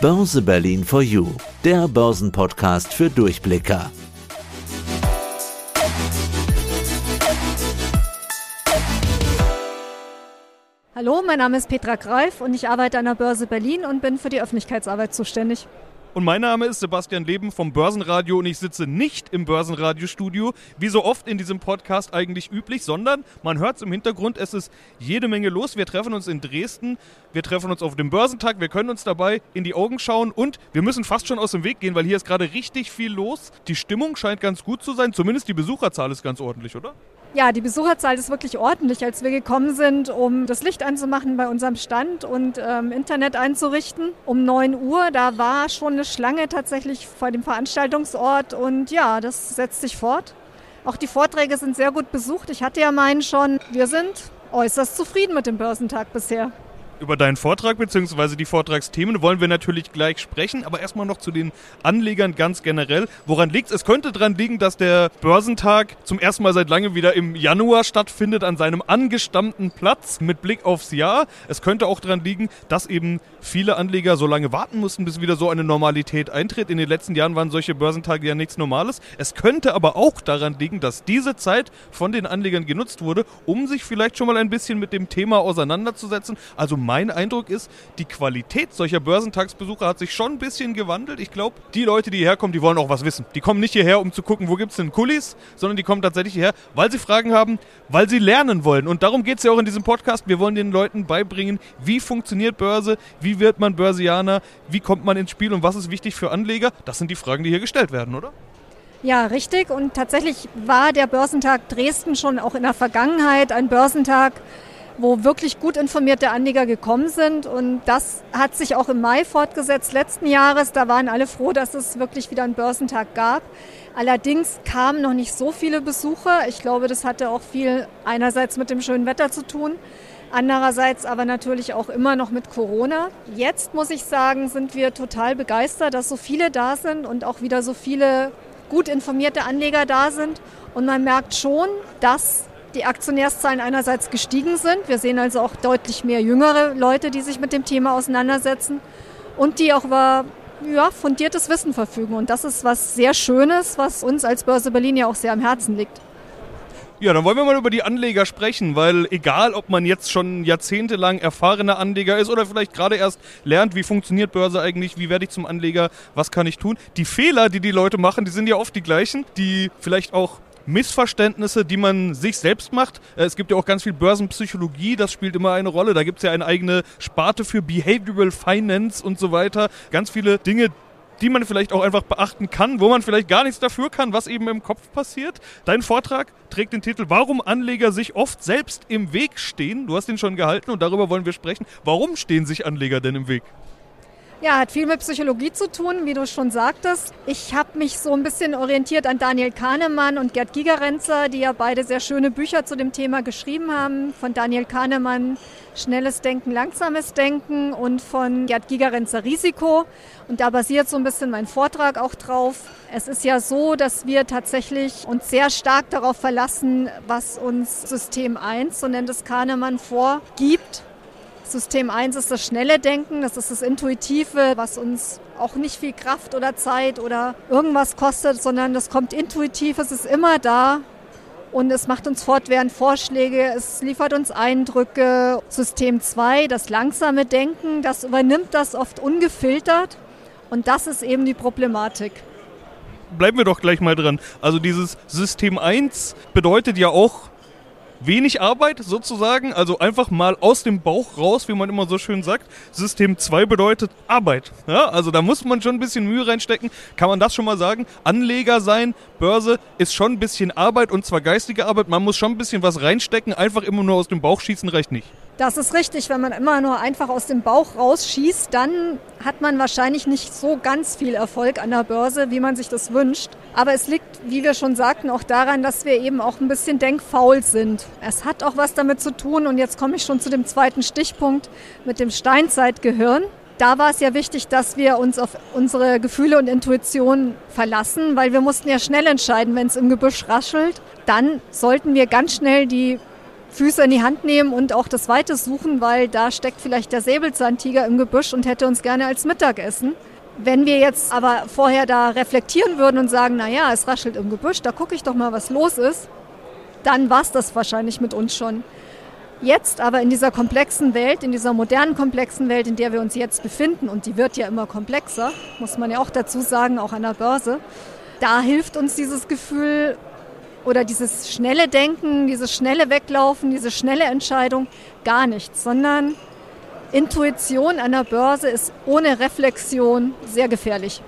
Börse Berlin for You, der Börsenpodcast für Durchblicker. Hallo, mein Name ist Petra Greif und ich arbeite an der Börse Berlin und bin für die Öffentlichkeitsarbeit zuständig. Und mein Name ist Sebastian Leben vom Börsenradio und ich sitze nicht im Börsenradiostudio, wie so oft in diesem Podcast eigentlich üblich, sondern man hört es im Hintergrund, es ist jede Menge los. Wir treffen uns in Dresden, wir treffen uns auf dem Börsentag, wir können uns dabei in die Augen schauen und wir müssen fast schon aus dem Weg gehen, weil hier ist gerade richtig viel los. Die Stimmung scheint ganz gut zu sein, zumindest die Besucherzahl ist ganz ordentlich, oder? Ja, die Besucherzahl ist wirklich ordentlich. Als wir gekommen sind, um das Licht anzumachen bei unserem Stand und ähm, Internet einzurichten, um 9 Uhr, da war schon eine Schlange tatsächlich vor dem Veranstaltungsort und ja, das setzt sich fort. Auch die Vorträge sind sehr gut besucht. Ich hatte ja meinen schon, wir sind äußerst zufrieden mit dem Börsentag bisher. Über deinen Vortrag bzw. die Vortragsthemen wollen wir natürlich gleich sprechen, aber erstmal noch zu den Anlegern ganz generell. Woran liegt es? Es könnte daran liegen, dass der Börsentag zum ersten Mal seit langem wieder im Januar stattfindet, an seinem angestammten Platz mit Blick aufs Jahr. Es könnte auch daran liegen, dass eben viele Anleger so lange warten mussten, bis wieder so eine Normalität eintritt. In den letzten Jahren waren solche Börsentage ja nichts Normales. Es könnte aber auch daran liegen, dass diese Zeit von den Anlegern genutzt wurde, um sich vielleicht schon mal ein bisschen mit dem Thema auseinanderzusetzen. Also mein Eindruck ist, die Qualität solcher Börsentagsbesucher hat sich schon ein bisschen gewandelt. Ich glaube, die Leute, die hierher kommen, die wollen auch was wissen. Die kommen nicht hierher, um zu gucken, wo gibt es denn Kulis, sondern die kommen tatsächlich hierher, weil sie Fragen haben, weil sie lernen wollen. Und darum geht es ja auch in diesem Podcast. Wir wollen den Leuten beibringen, wie funktioniert Börse, wie wird man Börsianer, wie kommt man ins Spiel und was ist wichtig für Anleger. Das sind die Fragen, die hier gestellt werden, oder? Ja, richtig. Und tatsächlich war der Börsentag Dresden schon auch in der Vergangenheit ein Börsentag, wo wirklich gut informierte Anleger gekommen sind. Und das hat sich auch im Mai fortgesetzt letzten Jahres. Da waren alle froh, dass es wirklich wieder einen Börsentag gab. Allerdings kamen noch nicht so viele Besucher. Ich glaube, das hatte auch viel einerseits mit dem schönen Wetter zu tun. Andererseits aber natürlich auch immer noch mit Corona. Jetzt muss ich sagen, sind wir total begeistert, dass so viele da sind und auch wieder so viele gut informierte Anleger da sind. Und man merkt schon, dass die Aktionärszahlen einerseits gestiegen sind. Wir sehen also auch deutlich mehr jüngere Leute, die sich mit dem Thema auseinandersetzen und die auch über ja, fundiertes Wissen verfügen. Und das ist was sehr Schönes, was uns als Börse Berlin ja auch sehr am Herzen liegt. Ja, dann wollen wir mal über die Anleger sprechen, weil egal, ob man jetzt schon jahrzehntelang erfahrener Anleger ist oder vielleicht gerade erst lernt, wie funktioniert Börse eigentlich, wie werde ich zum Anleger, was kann ich tun. Die Fehler, die die Leute machen, die sind ja oft die gleichen, die vielleicht auch Missverständnisse, die man sich selbst macht. Äh, Es gibt ja auch ganz viel Börsenpsychologie, das spielt immer eine Rolle. Da gibt es ja eine eigene Sparte für Behavioral Finance und so weiter. Ganz viele Dinge, die man vielleicht auch einfach beachten kann, wo man vielleicht gar nichts dafür kann, was eben im Kopf passiert. Dein Vortrag trägt den Titel Warum Anleger sich oft selbst im Weg stehen. Du hast ihn schon gehalten und darüber wollen wir sprechen. Warum stehen sich Anleger denn im Weg? Ja, hat viel mit Psychologie zu tun, wie du schon sagtest. Ich habe mich so ein bisschen orientiert an Daniel Kahnemann und Gerd Gigerenzer, die ja beide sehr schöne Bücher zu dem Thema geschrieben haben. Von Daniel Kahnemann Schnelles Denken, Langsames Denken und von Gerd Gigerenzer Risiko. Und da basiert so ein bisschen mein Vortrag auch drauf. Es ist ja so, dass wir tatsächlich uns sehr stark darauf verlassen, was uns System 1, so nennt es Kahnemann, vorgibt. System 1 ist das schnelle Denken, das ist das Intuitive, was uns auch nicht viel Kraft oder Zeit oder irgendwas kostet, sondern das kommt intuitiv, es ist immer da und es macht uns fortwährend Vorschläge, es liefert uns Eindrücke. System 2, das langsame Denken, das übernimmt das oft ungefiltert und das ist eben die Problematik. Bleiben wir doch gleich mal dran. Also dieses System 1 bedeutet ja auch wenig Arbeit sozusagen, also einfach mal aus dem Bauch raus, wie man immer so schön sagt. System 2 bedeutet Arbeit. Ja, also da muss man schon ein bisschen Mühe reinstecken. Kann man das schon mal sagen? Anleger sein, Börse ist schon ein bisschen Arbeit und zwar geistige Arbeit. Man muss schon ein bisschen was reinstecken. Einfach immer nur aus dem Bauch schießen reicht nicht. Das ist richtig. Wenn man immer nur einfach aus dem Bauch rausschießt, dann hat man wahrscheinlich nicht so ganz viel Erfolg an der Börse, wie man sich das wünscht. Aber es liegt, wie wir schon sagten, auch daran, dass wir eben auch ein bisschen denkfaul sind. Es hat auch was damit zu tun, und jetzt komme ich schon zu dem zweiten Stichpunkt mit dem Steinzeitgehirn. Da war es ja wichtig, dass wir uns auf unsere Gefühle und Intuition verlassen, weil wir mussten ja schnell entscheiden, wenn es im Gebüsch raschelt. Dann sollten wir ganz schnell die Füße in die Hand nehmen und auch das Weite suchen, weil da steckt vielleicht der Säbelzahntiger im Gebüsch und hätte uns gerne als Mittagessen. Wenn wir jetzt aber vorher da reflektieren würden und sagen, na ja, es raschelt im Gebüsch, da gucke ich doch mal, was los ist, dann war es das wahrscheinlich mit uns schon. Jetzt aber in dieser komplexen Welt, in dieser modernen komplexen Welt, in der wir uns jetzt befinden, und die wird ja immer komplexer, muss man ja auch dazu sagen, auch an der Börse, da hilft uns dieses Gefühl oder dieses schnelle Denken, dieses schnelle Weglaufen, diese schnelle Entscheidung gar nichts, sondern Intuition an der Börse ist ohne Reflexion sehr gefährlich.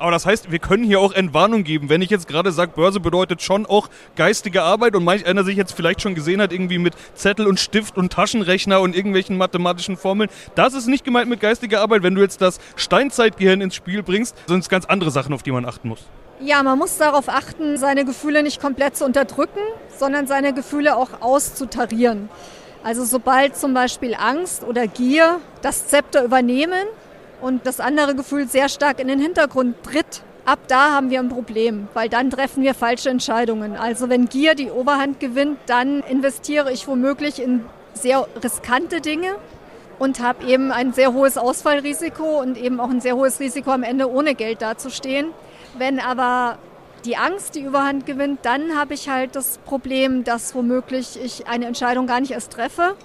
Aber das heißt, wir können hier auch Entwarnung geben. Wenn ich jetzt gerade sage, Börse bedeutet schon auch geistige Arbeit und manch einer sich jetzt vielleicht schon gesehen hat, irgendwie mit Zettel und Stift und Taschenrechner und irgendwelchen mathematischen Formeln. Das ist nicht gemeint mit geistiger Arbeit. Wenn du jetzt das Steinzeitgehirn ins Spiel bringst, sind es ganz andere Sachen, auf die man achten muss. Ja, man muss darauf achten, seine Gefühle nicht komplett zu unterdrücken, sondern seine Gefühle auch auszutarieren. Also sobald zum Beispiel Angst oder Gier das Zepter übernehmen und das andere Gefühl sehr stark in den Hintergrund tritt, ab da haben wir ein Problem, weil dann treffen wir falsche Entscheidungen. Also wenn Gier die Oberhand gewinnt, dann investiere ich womöglich in sehr riskante Dinge und habe eben ein sehr hohes Ausfallrisiko und eben auch ein sehr hohes Risiko am Ende ohne Geld dazustehen. Wenn aber die Angst die Überhand gewinnt, dann habe ich halt das Problem, dass womöglich ich eine Entscheidung gar nicht erst treffe,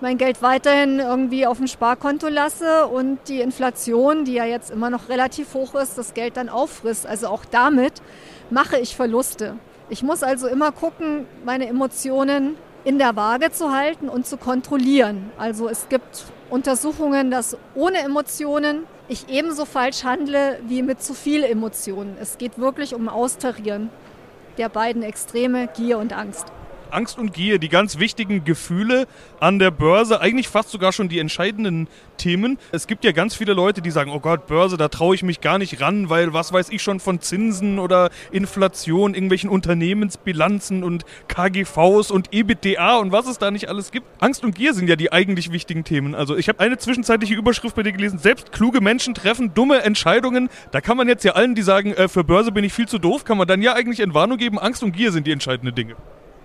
mein Geld weiterhin irgendwie auf dem Sparkonto lasse und die Inflation, die ja jetzt immer noch relativ hoch ist, das Geld dann auffrisst. Also auch damit mache ich Verluste. Ich muss also immer gucken, meine Emotionen in der Waage zu halten und zu kontrollieren. Also es gibt Untersuchungen, dass ohne Emotionen ich ebenso falsch handle wie mit zu viel Emotionen. Es geht wirklich um Austarieren der beiden Extreme, Gier und Angst. Angst und Gier, die ganz wichtigen Gefühle an der Börse, eigentlich fast sogar schon die entscheidenden Themen. Es gibt ja ganz viele Leute, die sagen, oh Gott, Börse, da traue ich mich gar nicht ran, weil was weiß ich schon von Zinsen oder Inflation, irgendwelchen Unternehmensbilanzen und KGVs und EBITDA und was es da nicht alles gibt. Angst und Gier sind ja die eigentlich wichtigen Themen. Also ich habe eine zwischenzeitliche Überschrift bei dir gelesen, selbst kluge Menschen treffen dumme Entscheidungen. Da kann man jetzt ja allen, die sagen, äh, für Börse bin ich viel zu doof, kann man dann ja eigentlich Entwarnung geben, Angst und Gier sind die entscheidenden Dinge.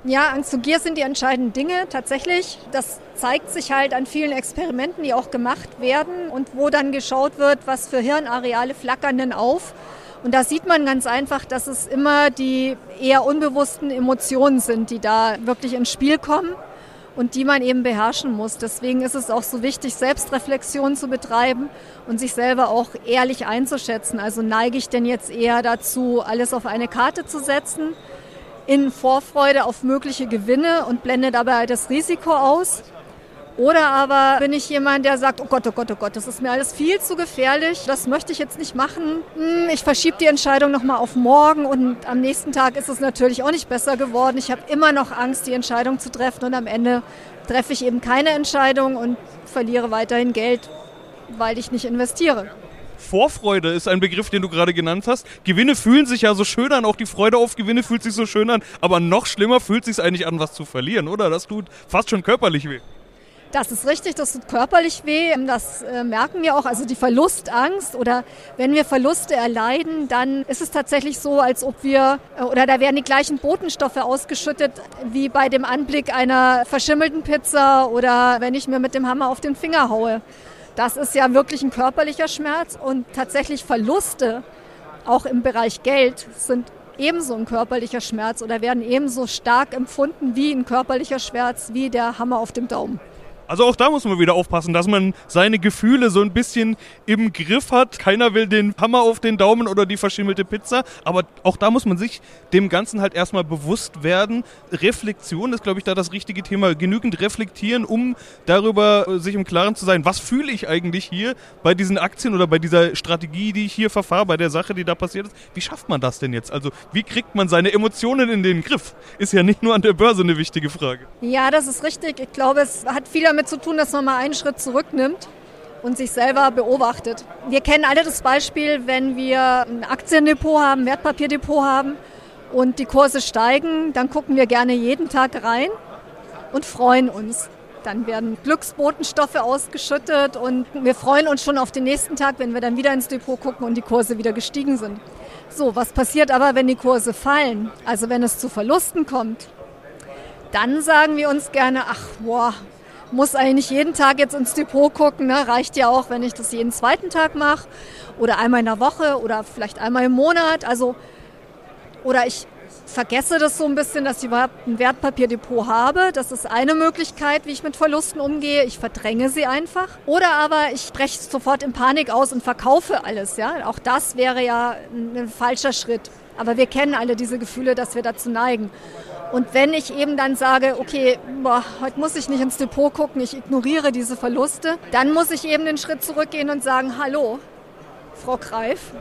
Ja, Angst und Gier sind die entscheidenden Dinge tatsächlich. Das zeigt sich halt an vielen Experimenten, die auch gemacht werden und wo dann geschaut wird, was für Hirnareale flackern denn auf. Und da sieht man ganz einfach, dass es immer die eher unbewussten Emotionen sind, die da wirklich ins Spiel kommen und die man eben beherrschen muss. Deswegen ist es auch so wichtig, Selbstreflexion zu betreiben und sich selber auch ehrlich einzuschätzen. Also neige ich denn jetzt eher dazu, alles auf eine Karte zu setzen? In Vorfreude auf mögliche Gewinne und blende dabei das Risiko aus. Oder aber bin ich jemand, der sagt, oh Gott, oh Gott, oh Gott, das ist mir alles viel zu gefährlich, das möchte ich jetzt nicht machen. Hm, ich verschiebe die Entscheidung nochmal auf morgen und am nächsten Tag ist es natürlich auch nicht besser geworden. Ich habe immer noch Angst, die Entscheidung zu treffen und am Ende treffe ich eben keine Entscheidung und verliere weiterhin Geld, weil ich nicht investiere. Vorfreude ist ein Begriff, den du gerade genannt hast. Gewinne fühlen sich ja so schön an, auch die Freude auf Gewinne fühlt sich so schön an, aber noch schlimmer fühlt sich eigentlich an, was zu verlieren, oder? Das tut fast schon körperlich weh. Das ist richtig, das tut körperlich weh. Das äh, merken wir auch. Also die Verlustangst oder wenn wir Verluste erleiden, dann ist es tatsächlich so, als ob wir äh, oder da werden die gleichen Botenstoffe ausgeschüttet wie bei dem Anblick einer verschimmelten Pizza oder wenn ich mir mit dem Hammer auf den Finger haue. Das ist ja wirklich ein körperlicher Schmerz und tatsächlich Verluste, auch im Bereich Geld, sind ebenso ein körperlicher Schmerz oder werden ebenso stark empfunden wie ein körperlicher Schmerz wie der Hammer auf dem Daumen. Also auch da muss man wieder aufpassen, dass man seine Gefühle so ein bisschen im Griff hat. Keiner will den Hammer auf den Daumen oder die verschimmelte Pizza, aber auch da muss man sich dem Ganzen halt erstmal bewusst werden. Reflexion ist, glaube ich, da das richtige Thema. Genügend reflektieren, um darüber äh, sich im Klaren zu sein, was fühle ich eigentlich hier bei diesen Aktien oder bei dieser Strategie, die ich hier verfahre, bei der Sache, die da passiert ist. Wie schafft man das denn jetzt? Also wie kriegt man seine Emotionen in den Griff? Ist ja nicht nur an der Börse eine wichtige Frage. Ja, das ist richtig. Ich glaube, es hat viel damit damit zu tun, dass man mal einen Schritt zurücknimmt und sich selber beobachtet. Wir kennen alle das Beispiel, wenn wir ein Aktiendepot haben, ein Wertpapierdepot haben und die Kurse steigen, dann gucken wir gerne jeden Tag rein und freuen uns. Dann werden Glücksbotenstoffe ausgeschüttet und wir freuen uns schon auf den nächsten Tag, wenn wir dann wieder ins Depot gucken und die Kurse wieder gestiegen sind. So, was passiert aber, wenn die Kurse fallen? Also wenn es zu Verlusten kommt, dann sagen wir uns gerne, ach, boah, muss eigentlich jeden Tag jetzt ins Depot gucken. Ne? Reicht ja auch, wenn ich das jeden zweiten Tag mache oder einmal in der Woche oder vielleicht einmal im Monat. Also, oder ich vergesse das so ein bisschen, dass ich überhaupt ein Wertpapierdepot habe. Das ist eine Möglichkeit, wie ich mit Verlusten umgehe. Ich verdränge sie einfach. Oder aber ich breche sofort in Panik aus und verkaufe alles. Ja? Auch das wäre ja ein falscher Schritt. Aber wir kennen alle diese Gefühle, dass wir dazu neigen. Und wenn ich eben dann sage, okay, boah, heute muss ich nicht ins Depot gucken, ich ignoriere diese Verluste, dann muss ich eben den Schritt zurückgehen und sagen, hallo, Frau Greif,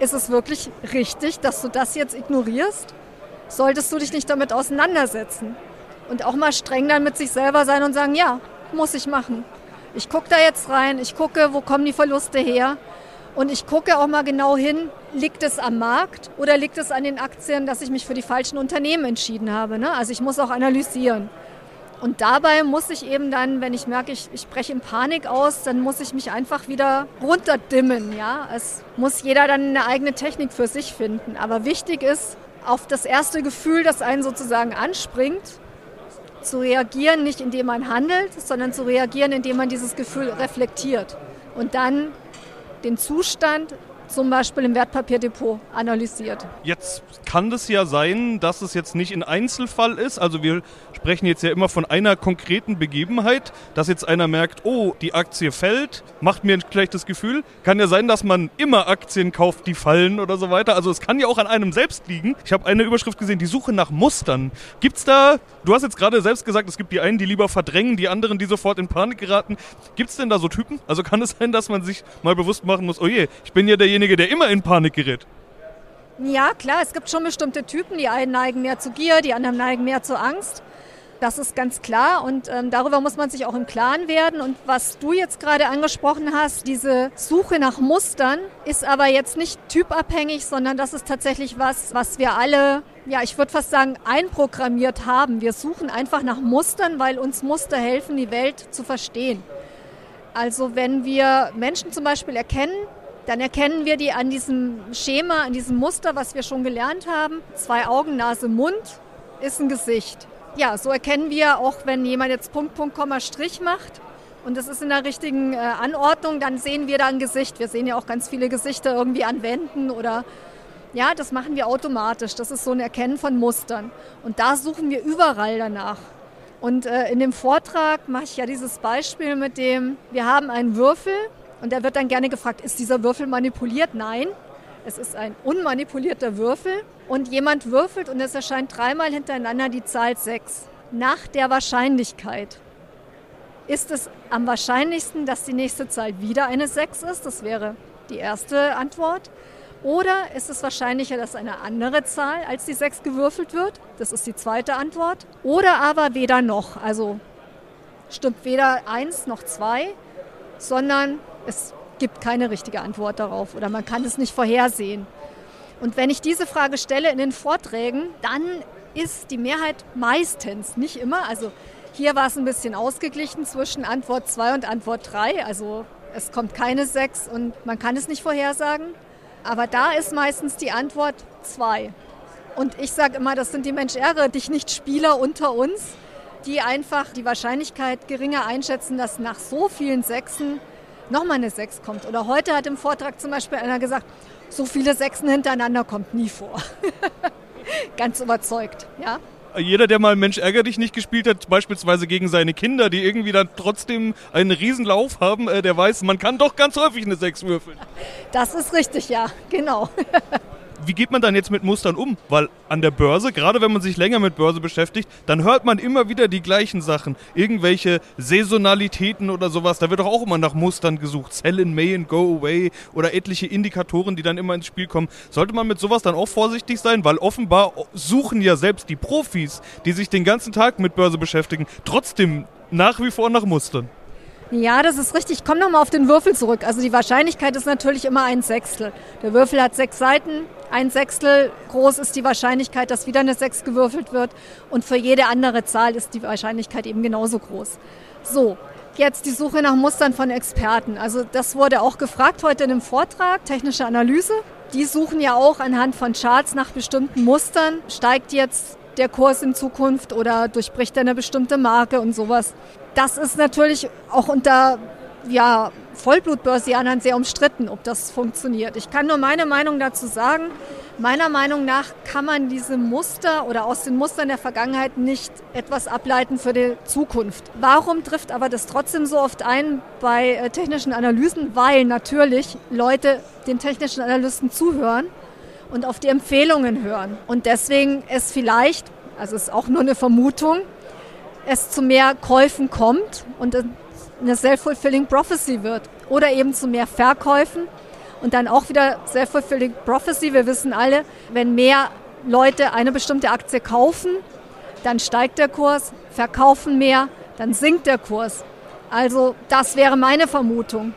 ist es wirklich richtig, dass du das jetzt ignorierst? Solltest du dich nicht damit auseinandersetzen? Und auch mal streng dann mit sich selber sein und sagen, ja, muss ich machen. Ich gucke da jetzt rein, ich gucke, wo kommen die Verluste her und ich gucke auch mal genau hin, liegt es am Markt oder liegt es an den Aktien, dass ich mich für die falschen Unternehmen entschieden habe. Ne? Also ich muss auch analysieren. Und dabei muss ich eben dann, wenn ich merke, ich, ich breche in Panik aus, dann muss ich mich einfach wieder runterdimmen. Ja? Es muss jeder dann eine eigene Technik für sich finden. Aber wichtig ist, auf das erste Gefühl, das einen sozusagen anspringt, zu reagieren, nicht indem man handelt, sondern zu reagieren, indem man dieses Gefühl reflektiert. Und dann den Zustand zum Beispiel im Wertpapierdepot analysiert. Jetzt kann es ja sein, dass es jetzt nicht ein Einzelfall ist. Also wir sprechen jetzt ja immer von einer konkreten Begebenheit, dass jetzt einer merkt, oh, die Aktie fällt, macht mir ein schlechtes Gefühl. Kann ja sein, dass man immer Aktien kauft, die fallen oder so weiter. Also es kann ja auch an einem selbst liegen. Ich habe eine Überschrift gesehen, die Suche nach Mustern. Gibt es da, du hast jetzt gerade selbst gesagt, es gibt die einen, die lieber verdrängen, die anderen, die sofort in Panik geraten. Gibt es denn da so Typen? Also kann es sein, dass man sich mal bewusst machen muss, oh je, ich bin ja derjenige, der immer in Panik gerät? Ja, klar, es gibt schon bestimmte Typen. Die einen neigen mehr zu Gier, die anderen neigen mehr zu Angst. Das ist ganz klar und ähm, darüber muss man sich auch im Klaren werden. Und was du jetzt gerade angesprochen hast, diese Suche nach Mustern, ist aber jetzt nicht typabhängig, sondern das ist tatsächlich was, was wir alle, ja, ich würde fast sagen, einprogrammiert haben. Wir suchen einfach nach Mustern, weil uns Muster helfen, die Welt zu verstehen. Also wenn wir Menschen zum Beispiel erkennen, dann erkennen wir die an diesem Schema, an diesem Muster, was wir schon gelernt haben. Zwei Augen, Nase, Mund ist ein Gesicht ja, so erkennen wir auch, wenn jemand jetzt Punkt, Punkt, Komma, Strich macht und das ist in der richtigen äh, Anordnung, dann sehen wir da ein Gesicht. Wir sehen ja auch ganz viele Gesichter irgendwie an Wänden oder ja, das machen wir automatisch. Das ist so ein Erkennen von Mustern. Und da suchen wir überall danach. Und äh, in dem Vortrag mache ich ja dieses Beispiel mit dem, wir haben einen Würfel und der wird dann gerne gefragt, ist dieser Würfel manipuliert? Nein, es ist ein unmanipulierter Würfel und jemand würfelt und es erscheint dreimal hintereinander die Zahl 6. Nach der Wahrscheinlichkeit ist es am wahrscheinlichsten, dass die nächste Zahl wieder eine 6 ist. Das wäre die erste Antwort. Oder ist es wahrscheinlicher, dass eine andere Zahl als die 6 gewürfelt wird? Das ist die zweite Antwort. Oder aber weder noch. Also stimmt weder 1 noch 2, sondern es gibt keine richtige Antwort darauf oder man kann es nicht vorhersehen. Und wenn ich diese Frage stelle in den Vorträgen, dann ist die Mehrheit meistens, nicht immer, also hier war es ein bisschen ausgeglichen zwischen Antwort 2 und Antwort 3, also es kommt keine 6 und man kann es nicht vorhersagen, aber da ist meistens die Antwort 2. Und ich sage immer, das sind die Mensch ärgere dich nicht Spieler unter uns, die einfach die Wahrscheinlichkeit geringer einschätzen, dass nach so vielen Sechsen nochmal eine 6 kommt. Oder heute hat im Vortrag zum Beispiel einer gesagt, so viele Sechsen hintereinander kommt nie vor. Ganz überzeugt, ja. Jeder, der mal Mensch ärger dich nicht gespielt hat, beispielsweise gegen seine Kinder, die irgendwie dann trotzdem einen Riesenlauf haben, äh, der weiß, man kann doch ganz häufig eine 6 würfeln. Das ist richtig, ja, genau. wie geht man dann jetzt mit Mustern um? Weil an der Börse, gerade wenn man sich länger mit Börse beschäftigt, dann hört man immer wieder die gleichen Sachen. Irgendwelche Saisonalitäten oder sowas. Da wird doch auch immer nach Mustern gesucht. Sell in May and go away oder etliche Indikatoren, die dann immer ins Spiel kommen. Sollte man mit sowas dann auch vorsichtig sein? Weil offenbar suchen ja selbst die Profis, die sich den ganzen Tag mit Börse beschäftigen, trotzdem nach wie vor nach Mustern. Ja, das ist richtig. Ich komme nochmal auf den Würfel zurück. Also die Wahrscheinlichkeit ist natürlich immer ein Sechstel. Der Würfel hat sechs Seiten. Ein Sechstel groß ist die Wahrscheinlichkeit, dass wieder eine Sechs gewürfelt wird. Und für jede andere Zahl ist die Wahrscheinlichkeit eben genauso groß. So, jetzt die Suche nach Mustern von Experten. Also das wurde auch gefragt heute in einem Vortrag, technische Analyse. Die suchen ja auch anhand von Charts nach bestimmten Mustern. Steigt jetzt der Kurs in Zukunft oder durchbricht er eine bestimmte Marke und sowas. Das ist natürlich auch unter ja, Vollblutbörsianern sehr umstritten, ob das funktioniert. Ich kann nur meine Meinung dazu sagen. Meiner Meinung nach kann man diese Muster oder aus den Mustern der Vergangenheit nicht etwas ableiten für die Zukunft. Warum trifft aber das trotzdem so oft ein bei äh, technischen Analysen? Weil natürlich Leute den technischen Analysten zuhören und auf die Empfehlungen hören. Und deswegen es vielleicht, also es ist auch nur eine Vermutung, es zu mehr Käufen kommt und eine self-fulfilling prophecy wird oder eben zu mehr Verkäufen und dann auch wieder self-fulfilling prophecy. Wir wissen alle, wenn mehr Leute eine bestimmte Aktie kaufen, dann steigt der Kurs, verkaufen mehr, dann sinkt der Kurs. Also das wäre meine Vermutung.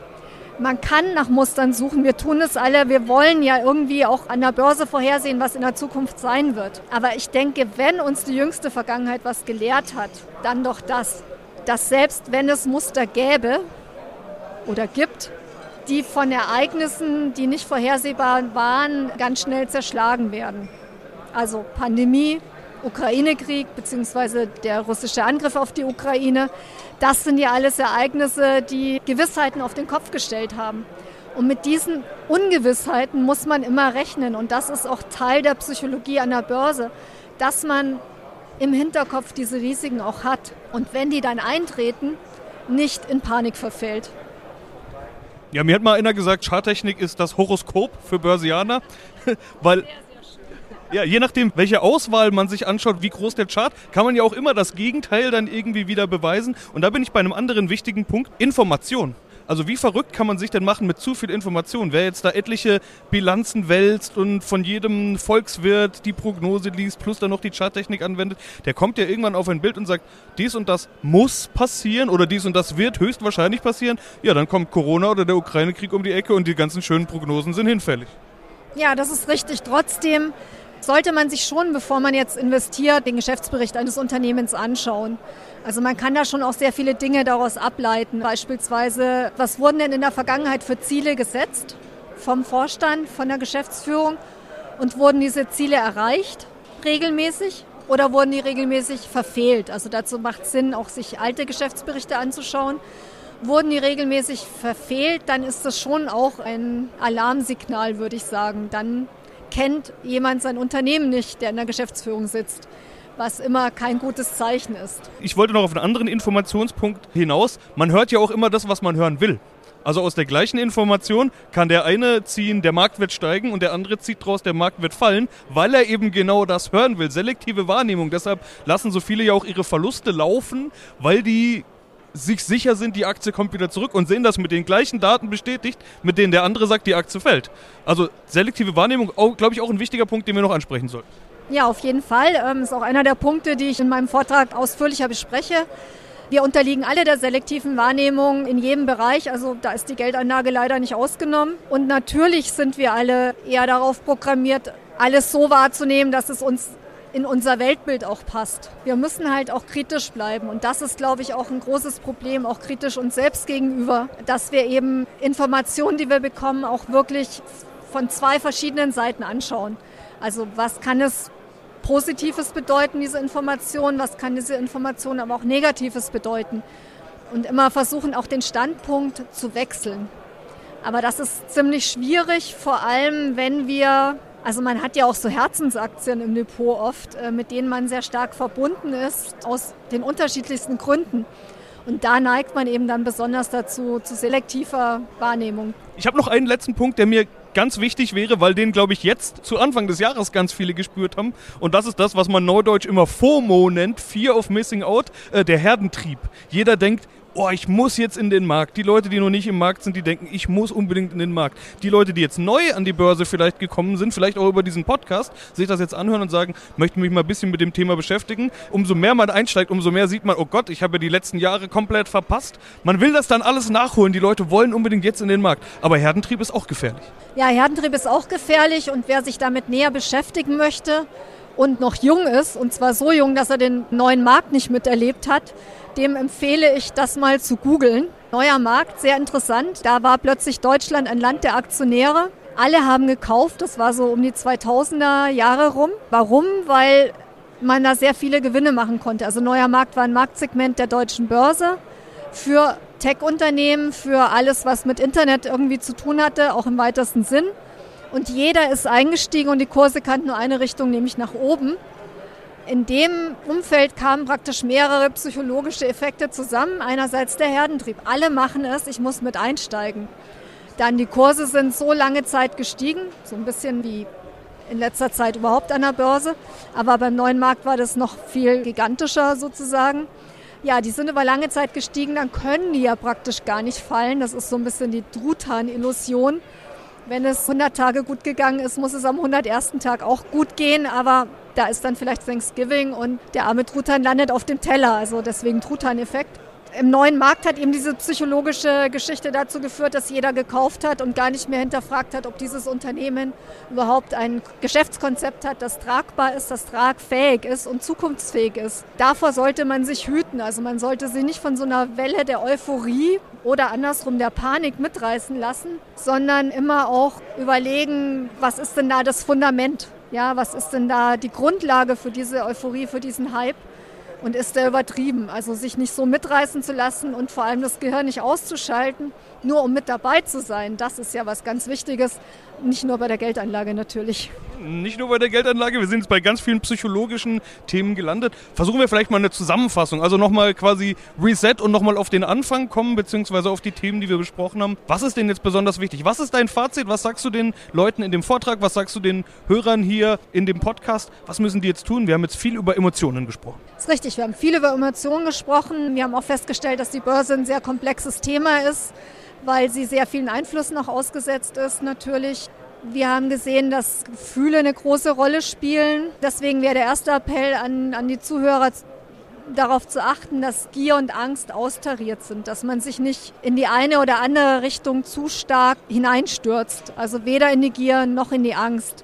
Man kann nach Mustern suchen, wir tun es alle, wir wollen ja irgendwie auch an der Börse vorhersehen, was in der Zukunft sein wird. Aber ich denke, wenn uns die jüngste Vergangenheit was gelehrt hat, dann doch das, dass selbst wenn es Muster gäbe oder gibt, die von Ereignissen, die nicht vorhersehbar waren, ganz schnell zerschlagen werden. Also Pandemie, Ukraine-Krieg bzw. der russische Angriff auf die Ukraine, das sind ja alles Ereignisse, die Gewissheiten auf den Kopf gestellt haben. Und mit diesen Ungewissheiten muss man immer rechnen. Und das ist auch Teil der Psychologie an der Börse, dass man im Hinterkopf diese Risiken auch hat. Und wenn die dann eintreten, nicht in Panik verfällt. Ja, mir hat mal einer gesagt, Charttechnik ist das Horoskop für Börsianer, weil ja, je nachdem, welche Auswahl man sich anschaut, wie groß der Chart, kann man ja auch immer das Gegenteil dann irgendwie wieder beweisen. Und da bin ich bei einem anderen wichtigen Punkt, Information. Also wie verrückt kann man sich denn machen mit zu viel Information? Wer jetzt da etliche Bilanzen wälzt und von jedem Volkswirt die Prognose liest, plus dann noch die Charttechnik anwendet, der kommt ja irgendwann auf ein Bild und sagt, dies und das muss passieren oder dies und das wird höchstwahrscheinlich passieren. Ja, dann kommt Corona oder der Ukraine-Krieg um die Ecke und die ganzen schönen Prognosen sind hinfällig. Ja, das ist richtig. Trotzdem sollte man sich schon, bevor man jetzt investiert, den Geschäftsbericht eines Unternehmens anschauen. Also man kann da schon auch sehr viele Dinge daraus ableiten. Beispielsweise, was wurden denn in der Vergangenheit für Ziele gesetzt vom Vorstand, von der Geschäftsführung und wurden diese Ziele erreicht regelmäßig oder wurden die regelmäßig verfehlt? Also dazu macht es Sinn, auch sich alte Geschäftsberichte anzuschauen. Wurden die regelmäßig verfehlt, dann ist das schon auch ein Alarmsignal, würde ich sagen. Dann kennt jemand sein Unternehmen nicht, der in der Geschäftsführung sitzt was immer kein gutes Zeichen ist. Ich wollte noch auf einen anderen Informationspunkt hinaus. Man hört ja auch immer das, was man hören will. Also aus der gleichen Information kann der eine ziehen, der Markt wird steigen und der andere zieht draus, der Markt wird fallen, weil er eben genau das hören will. Selektive Wahrnehmung. Deshalb lassen so viele ja auch ihre Verluste laufen, weil die sich sicher sind, die Aktie kommt wieder zurück und sehen das mit den gleichen Daten bestätigt, mit denen der andere sagt, die Aktie fällt. Also selektive Wahrnehmung, glaube ich, auch ein wichtiger Punkt, den wir noch ansprechen sollten. Ja, auf jeden Fall. Ähm, ist auch einer der Punkte, die ich in meinem Vortrag ausführlicher bespreche. Wir unterliegen alle der selektiven Wahrnehmung in jedem Bereich, also da ist die Geldanlage leider nicht ausgenommen. Und natürlich sind wir alle eher darauf programmiert, alles so wahrzunehmen, dass es uns in unser Weltbild auch passt. Wir müssen halt auch kritisch bleiben und das ist, glaube ich, auch ein großes Problem, auch kritisch uns selbst gegenüber, dass wir eben Informationen, die wir bekommen, auch wirklich von zwei verschiedenen Seiten anschauen. Also was kann es Positives bedeuten, diese Information, was kann diese Information aber auch Negatives bedeuten. Und immer versuchen, auch den Standpunkt zu wechseln. Aber das ist ziemlich schwierig, vor allem wenn wir also man hat ja auch so Herzensaktien im Depot oft, äh, mit denen man sehr stark verbunden ist, aus den unterschiedlichsten Gründen. Und da neigt man eben dann besonders dazu, zu selektiver Wahrnehmung. Ich habe noch einen letzten Punkt, der mir ganz wichtig wäre, weil den, glaube ich, jetzt zu Anfang des Jahres ganz viele gespürt haben. Und das ist das, was man neudeutsch immer FOMO nennt, Fear of Missing Out, äh, der Herdentrieb. Jeder denkt, oh, ich muss jetzt in den Markt. Die Leute, die noch nicht im Markt sind, die denken, ich muss unbedingt in den Markt. Die Leute, die jetzt neu an die Börse vielleicht gekommen sind, vielleicht auch über diesen Podcast, sich das jetzt anhören und sagen, möchte mich mal ein bisschen mit dem Thema beschäftigen. Umso mehr man einsteigt, umso mehr sieht man, oh Gott, ich habe ja die letzten Jahre komplett verpasst. Man will das dann alles nachholen. Die Leute wollen unbedingt jetzt in den Markt. Aber Herdentrieb ist auch gefährlich. Ja, Herdentrieb ist auch gefährlich und wer sich damit näher beschäftigen möchte, und noch jung ist, und zwar so jung, dass er den neuen Markt nicht miterlebt hat, dem empfehle ich das mal zu googeln. Neuer Markt, sehr interessant. Da war plötzlich Deutschland ein Land der Aktionäre. Alle haben gekauft, das war so um die 2000er Jahre rum. Warum? Weil man da sehr viele Gewinne machen konnte. Also neuer Markt war ein Marktsegment der deutschen Börse für Tech-Unternehmen, für alles, was mit Internet irgendwie zu tun hatte, auch im weitesten Sinn. Und jeder ist eingestiegen und die Kurse kannten nur eine Richtung, nämlich nach oben. In dem Umfeld kamen praktisch mehrere psychologische Effekte zusammen. Einerseits der Herdentrieb. Alle machen es, ich muss mit einsteigen. Dann die Kurse sind so lange Zeit gestiegen, so ein bisschen wie in letzter Zeit überhaupt an der Börse. Aber beim neuen Markt war das noch viel gigantischer sozusagen. Ja, die sind über lange Zeit gestiegen, dann können die ja praktisch gar nicht fallen. Das ist so ein bisschen die Truthahn-Illusion. Wenn es 100 Tage gut gegangen ist, muss es am 101. Tag auch gut gehen, aber da ist dann vielleicht Thanksgiving und der arme Truthahn landet auf dem Teller, also deswegen Truthahn-Effekt im neuen Markt hat eben diese psychologische Geschichte dazu geführt, dass jeder gekauft hat und gar nicht mehr hinterfragt hat, ob dieses Unternehmen überhaupt ein Geschäftskonzept hat, das tragbar ist, das tragfähig ist und zukunftsfähig ist. Davor sollte man sich hüten. Also man sollte sich nicht von so einer Welle der Euphorie oder andersrum der Panik mitreißen lassen, sondern immer auch überlegen, was ist denn da das Fundament? Ja, was ist denn da die Grundlage für diese Euphorie, für diesen Hype? Und ist der übertrieben. Also sich nicht so mitreißen zu lassen und vor allem das Gehirn nicht auszuschalten, nur um mit dabei zu sein. Das ist ja was ganz Wichtiges, nicht nur bei der Geldanlage natürlich. Nicht nur bei der Geldanlage, wir sind jetzt bei ganz vielen psychologischen Themen gelandet. Versuchen wir vielleicht mal eine Zusammenfassung, also nochmal quasi Reset und nochmal auf den Anfang kommen, beziehungsweise auf die Themen, die wir besprochen haben. Was ist denn jetzt besonders wichtig? Was ist dein Fazit? Was sagst du den Leuten in dem Vortrag? Was sagst du den Hörern hier in dem Podcast? Was müssen die jetzt tun? Wir haben jetzt viel über Emotionen gesprochen. Das ist richtig, wir haben viel über Emotionen gesprochen. Wir haben auch festgestellt, dass die Börse ein sehr komplexes Thema ist weil sie sehr vielen Einflüssen noch ausgesetzt ist natürlich. Wir haben gesehen, dass Gefühle eine große Rolle spielen. Deswegen wäre der erste Appell an, an die Zuhörer, darauf zu achten, dass Gier und Angst austariert sind, dass man sich nicht in die eine oder andere Richtung zu stark hineinstürzt. Also weder in die Gier noch in die Angst,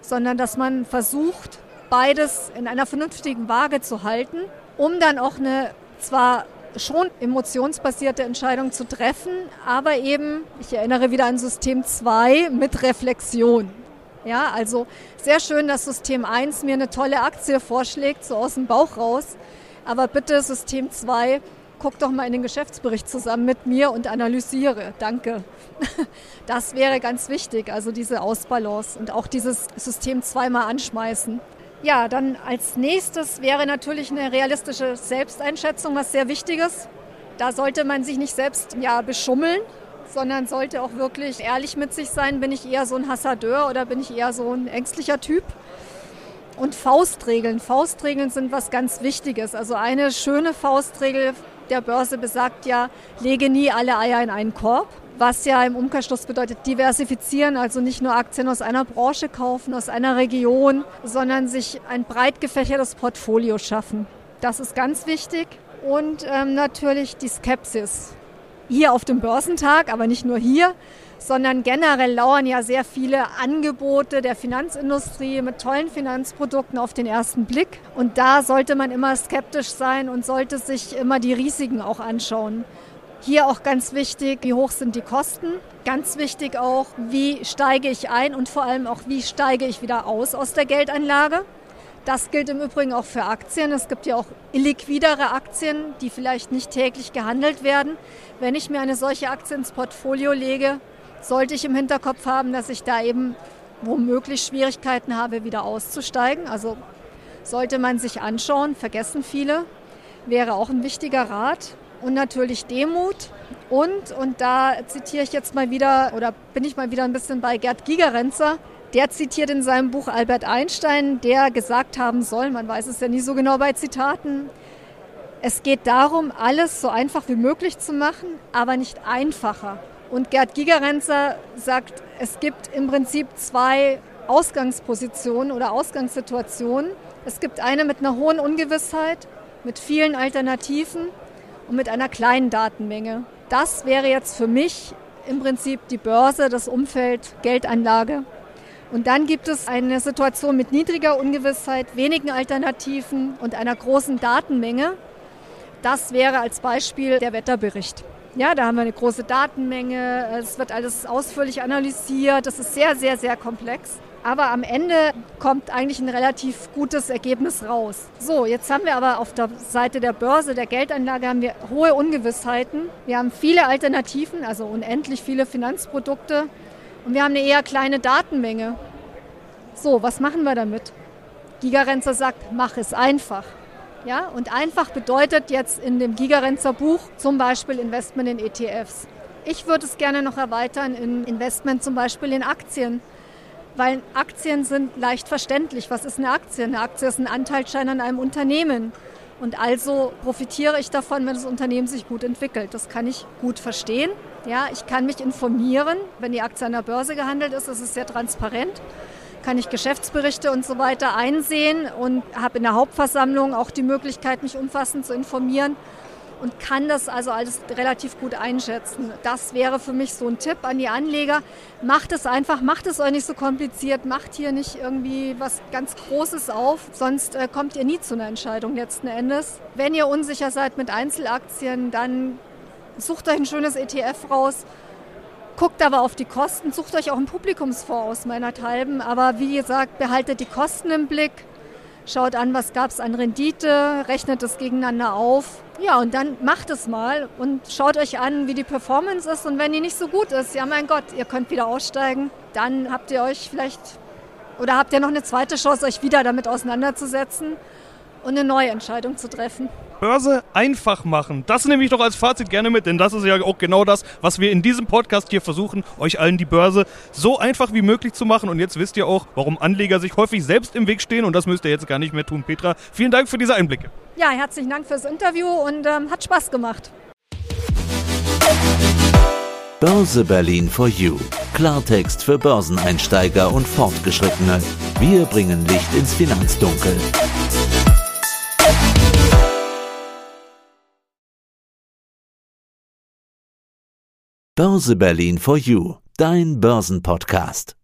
sondern dass man versucht, beides in einer vernünftigen Waage zu halten, um dann auch eine zwar schon emotionsbasierte Entscheidungen zu treffen, aber eben, ich erinnere wieder an System 2 mit Reflexion. Ja, also sehr schön, dass System 1 mir eine tolle Aktie vorschlägt, so aus dem Bauch raus. Aber bitte System 2, guck doch mal in den Geschäftsbericht zusammen mit mir und analysiere. Danke. Das wäre ganz wichtig, also diese Ausbalance und auch dieses System zweimal anschmeißen. Ja, dann als nächstes wäre natürlich eine realistische Selbsteinschätzung was sehr Wichtiges. Da sollte man sich nicht selbst ja, beschummeln, sondern sollte auch wirklich ehrlich mit sich sein. Bin ich eher so ein Hassadeur oder bin ich eher so ein ängstlicher Typ? Und Faustregeln. Faustregeln sind was ganz Wichtiges. Also eine schöne Faustregel der Börse besagt ja, lege nie alle Eier in einen Korb was ja im Umkehrschluss bedeutet diversifizieren, also nicht nur Aktien aus einer Branche kaufen, aus einer Region, sondern sich ein breit gefächertes Portfolio schaffen. Das ist ganz wichtig. Und ähm, natürlich die Skepsis. Hier auf dem Börsentag, aber nicht nur hier, sondern generell lauern ja sehr viele Angebote der Finanzindustrie mit tollen Finanzprodukten auf den ersten Blick. Und da sollte man immer skeptisch sein und sollte sich immer die Risiken auch anschauen. Hier auch ganz wichtig, wie hoch sind die Kosten? Ganz wichtig auch, wie steige ich ein und vor allem auch, wie steige ich wieder aus aus der Geldanlage? Das gilt im Übrigen auch für Aktien. Es gibt ja auch illiquidere Aktien, die vielleicht nicht täglich gehandelt werden. Wenn ich mir eine solche Aktie ins Portfolio lege, sollte ich im Hinterkopf haben, dass ich da eben womöglich Schwierigkeiten habe, wieder auszusteigen. Also sollte man sich anschauen, vergessen viele, wäre auch ein wichtiger Rat und natürlich Demut. Und, und da zitiere ich jetzt mal wieder, oder bin ich mal wieder ein bisschen bei Gerd Gigerenzer, der zitiert in seinem Buch Albert Einstein, der gesagt haben soll, man weiß es ja nie so genau bei Zitaten, es geht darum, alles so einfach wie möglich zu machen, aber nicht einfacher. Und Gerd Gigerenzer sagt, es gibt im Prinzip zwei Ausgangspositionen oder Ausgangssituationen. Es gibt eine mit einer hohen Ungewissheit, mit vielen Alternativen und mit einer kleinen Datenmenge. Das wäre jetzt für mich im Prinzip die Börse, das Umfeld, Geldanlage. Und dann gibt es eine Situation mit niedriger Ungewissheit, wenigen Alternativen und einer großen Datenmenge. Das wäre als Beispiel der Wetterbericht. Ja, da haben wir eine große Datenmenge, es wird alles ausführlich analysiert, das ist sehr, sehr, sehr komplex. Aber am Ende kommt eigentlich ein relativ gutes Ergebnis raus. So, jetzt haben wir aber auf der Seite der Börse, der Geldanlage, haben wir hohe Ungewissheiten. Wir haben viele Alternativen, also unendlich viele Finanzprodukte. Und wir haben eine eher kleine Datenmenge. So, was machen wir damit? Gigarenzer sagt, mach es einfach. Ja, und einfach bedeutet jetzt in dem Gigarenzer Buch zum Beispiel Investment in ETFs. Ich würde es gerne noch erweitern in Investment zum Beispiel in Aktien weil Aktien sind leicht verständlich. Was ist eine Aktie? Eine Aktie ist ein Anteilsschein an einem Unternehmen. Und also profitiere ich davon, wenn das Unternehmen sich gut entwickelt. Das kann ich gut verstehen. Ja, ich kann mich informieren. Wenn die Aktie an der Börse gehandelt ist, ist es sehr transparent. Kann ich Geschäftsberichte und so weiter einsehen und habe in der Hauptversammlung auch die Möglichkeit, mich umfassend zu informieren und kann das also alles relativ gut einschätzen. Das wäre für mich so ein Tipp an die Anleger. Macht es einfach, macht es euch nicht so kompliziert, macht hier nicht irgendwie was ganz Großes auf, sonst äh, kommt ihr nie zu einer Entscheidung letzten Endes. Wenn ihr unsicher seid mit Einzelaktien, dann sucht euch ein schönes ETF raus. Guckt aber auf die Kosten, sucht euch auch einen Publikumsfonds aus meinethalben, aber wie gesagt, behaltet die Kosten im Blick schaut an, was gab es an Rendite, rechnet es gegeneinander auf. Ja, und dann macht es mal und schaut euch an, wie die Performance ist. Und wenn die nicht so gut ist, ja mein Gott, ihr könnt wieder aussteigen, dann habt ihr euch vielleicht oder habt ihr noch eine zweite Chance, euch wieder damit auseinanderzusetzen und eine neue Entscheidung zu treffen. Börse einfach machen. Das nehme ich doch als Fazit gerne mit, denn das ist ja auch genau das, was wir in diesem Podcast hier versuchen, euch allen die Börse so einfach wie möglich zu machen. Und jetzt wisst ihr auch, warum Anleger sich häufig selbst im Weg stehen und das müsst ihr jetzt gar nicht mehr tun. Petra, vielen Dank für diese Einblicke. Ja, herzlichen Dank fürs Interview und ähm, hat Spaß gemacht. Börse Berlin for You. Klartext für Börseneinsteiger und Fortgeschrittene. Wir bringen Licht ins Finanzdunkel. Börse Berlin for You, dein Börsenpodcast.